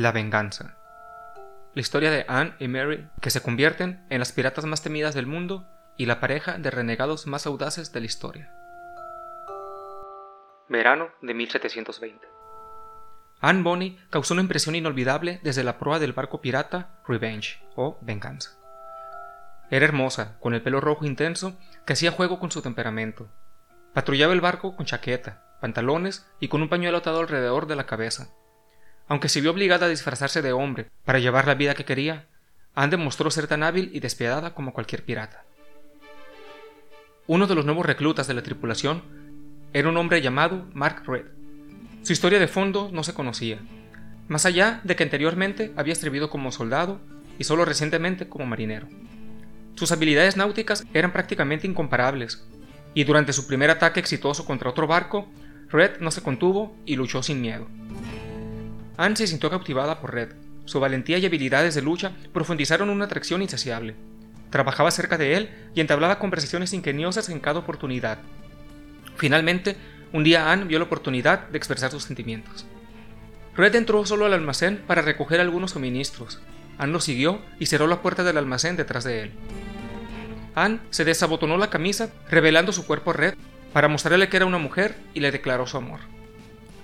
La venganza. La historia de Anne y Mary, que se convierten en las piratas más temidas del mundo y la pareja de renegados más audaces de la historia. Verano de 1720. Anne Bonny causó una impresión inolvidable desde la proa del barco pirata Revenge o Venganza. Era hermosa, con el pelo rojo intenso que hacía juego con su temperamento. Patrullaba el barco con chaqueta, pantalones y con un pañuelo atado alrededor de la cabeza. Aunque se vio obligada a disfrazarse de hombre para llevar la vida que quería, Anne demostró ser tan hábil y despiadada como cualquier pirata. Uno de los nuevos reclutas de la tripulación era un hombre llamado Mark Red. Su historia de fondo no se conocía, más allá de que anteriormente había servido como soldado y solo recientemente como marinero. Sus habilidades náuticas eran prácticamente incomparables, y durante su primer ataque exitoso contra otro barco, Red no se contuvo y luchó sin miedo. Anne se sintió cautivada por Red. Su valentía y habilidades de lucha profundizaron una atracción insaciable. Trabajaba cerca de él y entablaba conversaciones ingeniosas en cada oportunidad. Finalmente, un día Anne vio la oportunidad de expresar sus sentimientos. Red entró solo al almacén para recoger algunos suministros. Anne lo siguió y cerró la puerta del almacén detrás de él. Anne se desabotonó la camisa, revelando su cuerpo a Red, para mostrarle que era una mujer y le declaró su amor.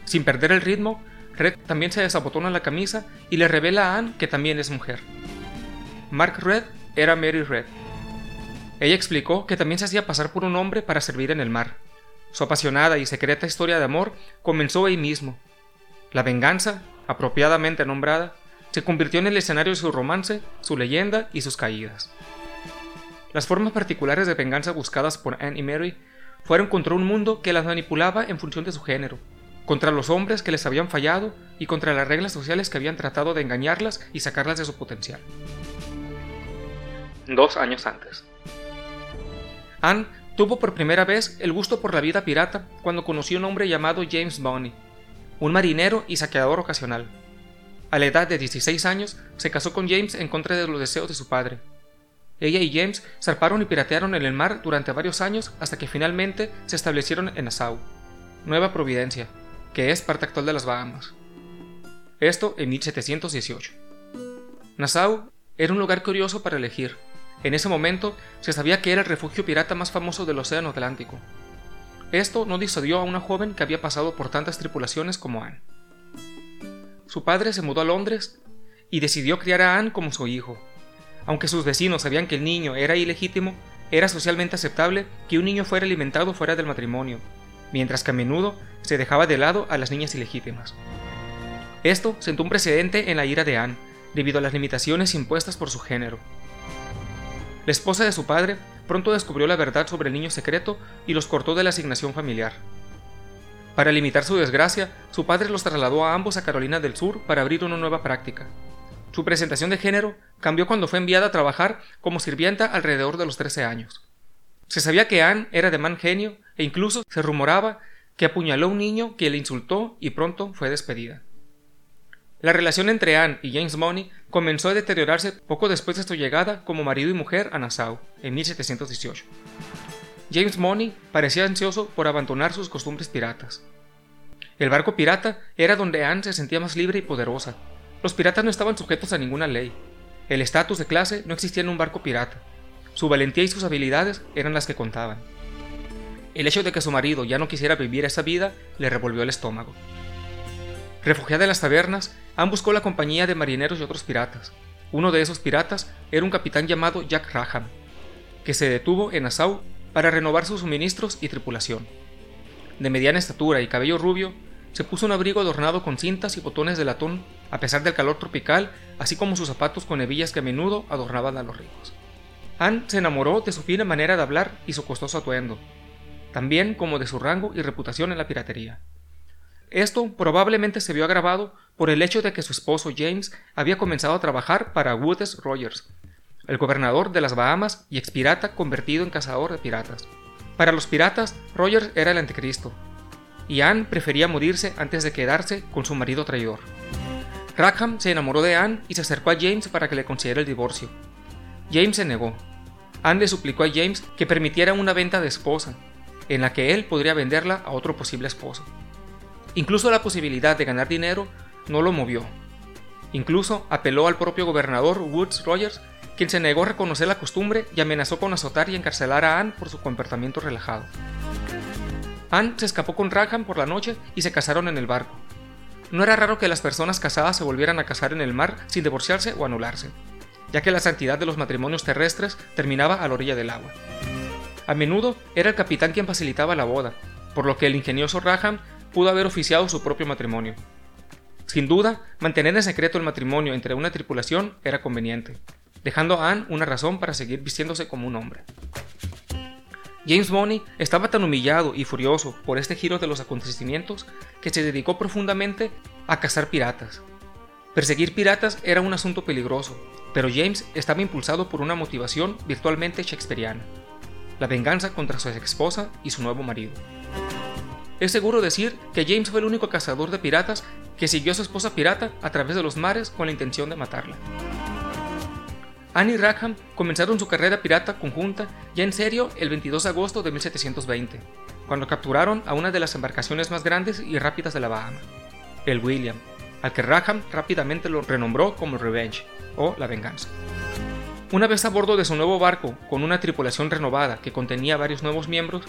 Sin perder el ritmo, Red también se desabotona la camisa y le revela a Anne que también es mujer. Mark Red era Mary Red. Ella explicó que también se hacía pasar por un hombre para servir en el mar. Su apasionada y secreta historia de amor comenzó ahí mismo. La venganza, apropiadamente nombrada, se convirtió en el escenario de su romance, su leyenda y sus caídas. Las formas particulares de venganza buscadas por Anne y Mary fueron contra un mundo que las manipulaba en función de su género, contra los hombres que les habían fallado y contra las reglas sociales que habían tratado de engañarlas y sacarlas de su potencial. Dos años antes. Anne tuvo por primera vez el gusto por la vida pirata cuando conoció a un hombre llamado James Bonney, un marinero y saqueador ocasional. A la edad de 16 años se casó con James en contra de los deseos de su padre. Ella y James zarparon y piratearon en el mar durante varios años hasta que finalmente se establecieron en Nassau, Nueva Providencia, que es parte actual de las Bahamas. Esto en 1718. Nassau era un lugar curioso para elegir. En ese momento se sabía que era el refugio pirata más famoso del Océano Atlántico. Esto no disuadió a una joven que había pasado por tantas tripulaciones como Anne. Su padre se mudó a Londres y decidió criar a Anne como su hijo. Aunque sus vecinos sabían que el niño era ilegítimo, era socialmente aceptable que un niño fuera alimentado fuera del matrimonio, mientras que a menudo se dejaba de lado a las niñas ilegítimas. Esto sentó un precedente en la ira de Anne, debido a las limitaciones impuestas por su género. La esposa de su padre pronto descubrió la verdad sobre el niño secreto y los cortó de la asignación familiar. Para limitar su desgracia, su padre los trasladó a ambos a Carolina del Sur para abrir una nueva práctica. Su presentación de género cambió cuando fue enviada a trabajar como sirvienta alrededor de los 13 años. Se sabía que Anne era de mal genio e incluso se rumoraba que apuñaló a un niño que le insultó y pronto fue despedida. La relación entre Anne y James Money comenzó a deteriorarse poco después de su llegada como marido y mujer a Nassau, en 1718. James Money parecía ansioso por abandonar sus costumbres piratas. El barco pirata era donde Anne se sentía más libre y poderosa. Los piratas no estaban sujetos a ninguna ley. El estatus de clase no existía en un barco pirata. Su valentía y sus habilidades eran las que contaban. El hecho de que su marido ya no quisiera vivir esa vida le revolvió el estómago. Refugiada en las tabernas, Anne buscó la compañía de marineros y otros piratas. Uno de esos piratas era un capitán llamado Jack Raham, que se detuvo en Nassau para renovar sus suministros y tripulación. De mediana estatura y cabello rubio, se puso un abrigo adornado con cintas y botones de latón a pesar del calor tropical, así como sus zapatos con hebillas que a menudo adornaban a los ricos. Anne se enamoró de su fina manera de hablar y su costoso atuendo, también como de su rango y reputación en la piratería. Esto probablemente se vio agravado por el hecho de que su esposo James había comenzado a trabajar para Woodes Rogers, el gobernador de las Bahamas y expirata convertido en cazador de piratas. Para los piratas, Rogers era el anticristo, y Anne prefería morirse antes de quedarse con su marido traidor. Rackham se enamoró de Anne y se acercó a James para que le concediera el divorcio. James se negó. Anne le suplicó a James que permitiera una venta de esposa, en la que él podría venderla a otro posible esposo. Incluso la posibilidad de ganar dinero no lo movió. Incluso apeló al propio gobernador Woods Rogers, quien se negó a reconocer la costumbre y amenazó con azotar y encarcelar a Anne por su comportamiento relajado. Anne se escapó con Rackham por la noche y se casaron en el barco. No era raro que las personas casadas se volvieran a casar en el mar sin divorciarse o anularse, ya que la santidad de los matrimonios terrestres terminaba a la orilla del agua. A menudo era el capitán quien facilitaba la boda, por lo que el ingenioso Rackham pudo haber oficiado su propio matrimonio. Sin duda, mantener en secreto el matrimonio entre una tripulación era conveniente, dejando a Anne una razón para seguir vistiéndose como un hombre. James Bonney estaba tan humillado y furioso por este giro de los acontecimientos que se dedicó profundamente a cazar piratas. Perseguir piratas era un asunto peligroso, pero James estaba impulsado por una motivación virtualmente shakespeariana, la venganza contra su esposa y su nuevo marido. Es seguro decir que James fue el único cazador de piratas que siguió a su esposa pirata a través de los mares con la intención de matarla. Anne y Rackham comenzaron su carrera pirata conjunta ya en serio el 22 de agosto de 1720, cuando capturaron a una de las embarcaciones más grandes y rápidas de la Bahama, el William, al que Rackham rápidamente lo renombró como Revenge, o La Venganza. Una vez a bordo de su nuevo barco, con una tripulación renovada que contenía varios nuevos miembros,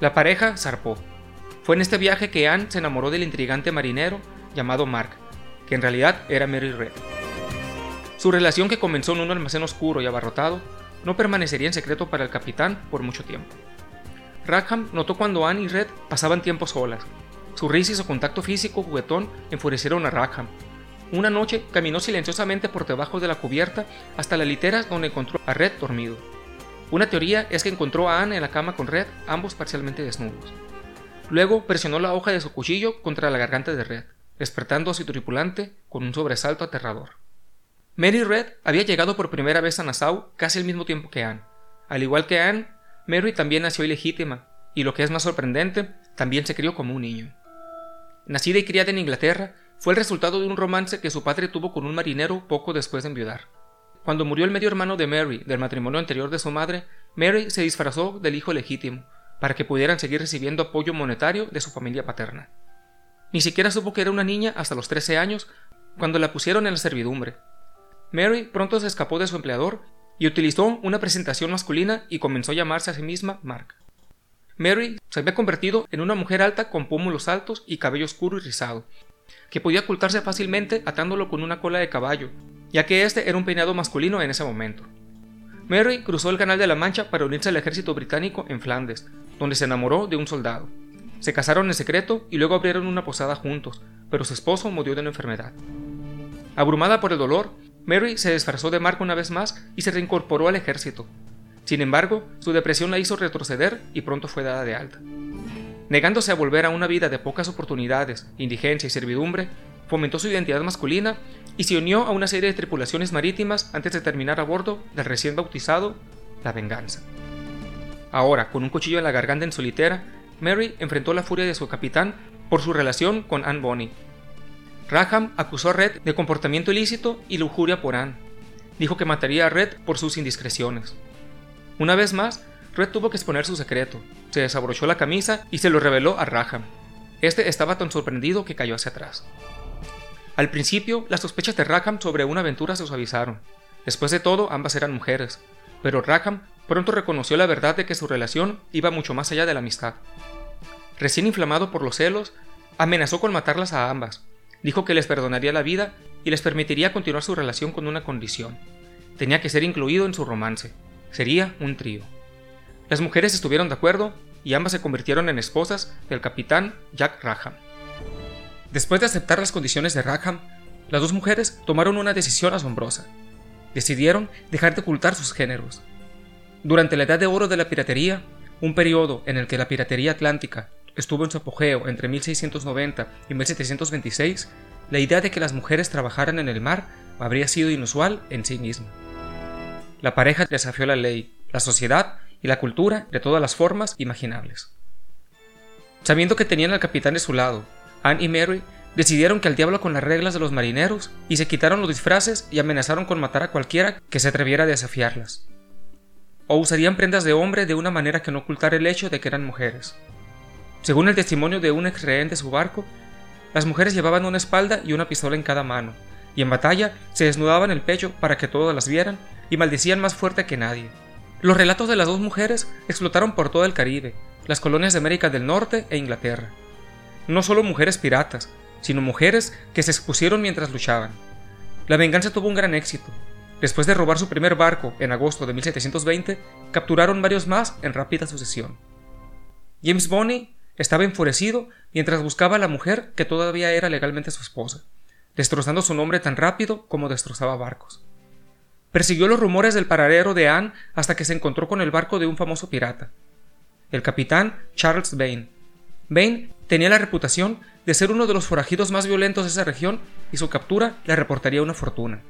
la pareja zarpó. Fue en este viaje que Anne se enamoró del intrigante marinero llamado Mark, que en realidad era Mary Red. Su relación que comenzó en un almacén oscuro y abarrotado no permanecería en secreto para el capitán por mucho tiempo. Rackham notó cuando Anne y Red pasaban tiempo solas. Su risa y su contacto físico juguetón enfurecieron a Rackham. Una noche caminó silenciosamente por debajo de la cubierta hasta la litera donde encontró a Red dormido. Una teoría es que encontró a Anne en la cama con Red, ambos parcialmente desnudos. Luego presionó la hoja de su cuchillo contra la garganta de Red, despertando a su tripulante con un sobresalto aterrador. Mary Red había llegado por primera vez a Nassau casi al mismo tiempo que Anne. Al igual que Anne, Mary también nació ilegítima, y lo que es más sorprendente, también se crió como un niño. Nacida y criada en Inglaterra, fue el resultado de un romance que su padre tuvo con un marinero poco después de enviudar. Cuando murió el medio hermano de Mary del matrimonio anterior de su madre, Mary se disfrazó del hijo legítimo, para que pudieran seguir recibiendo apoyo monetario de su familia paterna. Ni siquiera supo que era una niña hasta los 13 años, cuando la pusieron en la servidumbre, Mary pronto se escapó de su empleador y utilizó una presentación masculina y comenzó a llamarse a sí misma Mark. Mary se había convertido en una mujer alta con pómulos altos y cabello oscuro y rizado, que podía ocultarse fácilmente atándolo con una cola de caballo, ya que este era un peinado masculino en ese momento. Mary cruzó el Canal de la Mancha para unirse al ejército británico en Flandes, donde se enamoró de un soldado. Se casaron en secreto y luego abrieron una posada juntos, pero su esposo murió de una enfermedad. Abrumada por el dolor, Mary se disfrazó de Mark una vez más y se reincorporó al ejército. Sin embargo, su depresión la hizo retroceder y pronto fue dada de alta. Negándose a volver a una vida de pocas oportunidades, indigencia y servidumbre, fomentó su identidad masculina y se unió a una serie de tripulaciones marítimas antes de terminar a bordo del recién bautizado La Venganza. Ahora, con un cuchillo en la garganta en solitera, Mary enfrentó la furia de su capitán por su relación con Anne Bonny, Raham acusó a Red de comportamiento ilícito y lujuria por Anne. Dijo que mataría a Red por sus indiscreciones. Una vez más, Red tuvo que exponer su secreto. Se desabrochó la camisa y se lo reveló a Raham. Este estaba tan sorprendido que cayó hacia atrás. Al principio, las sospechas de Raham sobre una aventura se suavizaron. Después de todo, ambas eran mujeres, pero Raham pronto reconoció la verdad de que su relación iba mucho más allá de la amistad. Recién inflamado por los celos, amenazó con matarlas a ambas, dijo que les perdonaría la vida y les permitiría continuar su relación con una condición. Tenía que ser incluido en su romance. Sería un trío. Las mujeres estuvieron de acuerdo y ambas se convirtieron en esposas del capitán Jack Rackham. Después de aceptar las condiciones de Rackham, las dos mujeres tomaron una decisión asombrosa. Decidieron dejar de ocultar sus géneros. Durante la edad de oro de la piratería, un periodo en el que la piratería atlántica estuvo en su apogeo entre 1690 y 1726, la idea de que las mujeres trabajaran en el mar habría sido inusual en sí misma. La pareja desafió la ley, la sociedad y la cultura de todas las formas imaginables. Sabiendo que tenían al capitán de su lado, Anne y Mary decidieron que al diablo con las reglas de los marineros y se quitaron los disfraces y amenazaron con matar a cualquiera que se atreviera a desafiarlas. O usarían prendas de hombre de una manera que no ocultara el hecho de que eran mujeres. Según el testimonio de un ex rehén de su barco, las mujeres llevaban una espalda y una pistola en cada mano, y en batalla se desnudaban el pecho para que todos las vieran y maldecían más fuerte que nadie. Los relatos de las dos mujeres explotaron por todo el Caribe, las colonias de América del Norte e Inglaterra. No solo mujeres piratas, sino mujeres que se expusieron mientras luchaban. La venganza tuvo un gran éxito. Después de robar su primer barco en agosto de 1720, capturaron varios más en rápida sucesión. James Bonney estaba enfurecido mientras buscaba a la mujer que todavía era legalmente su esposa, destrozando su nombre tan rápido como destrozaba barcos. Persiguió los rumores del paradero de Anne hasta que se encontró con el barco de un famoso pirata, el capitán Charles Bain. Bain tenía la reputación de ser uno de los forajidos más violentos de esa región y su captura le reportaría una fortuna.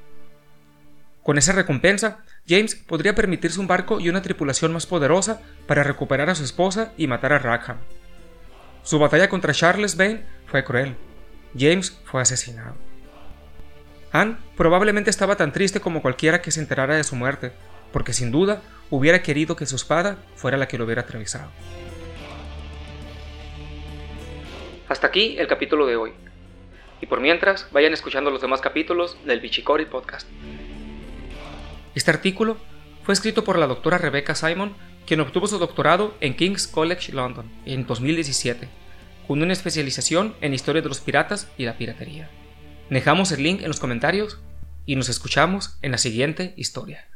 Con esa recompensa, James podría permitirse un barco y una tripulación más poderosa para recuperar a su esposa y matar a Rackham. Su batalla contra Charles Bain fue cruel. James fue asesinado. Anne probablemente estaba tan triste como cualquiera que se enterara de su muerte, porque sin duda hubiera querido que su espada fuera la que lo hubiera atravesado. Hasta aquí el capítulo de hoy. Y por mientras, vayan escuchando los demás capítulos del Bichicori Podcast. Este artículo fue escrito por la doctora Rebecca Simon, quien obtuvo su doctorado en King's College London en 2017, con una especialización en historia de los piratas y la piratería. Dejamos el link en los comentarios y nos escuchamos en la siguiente historia.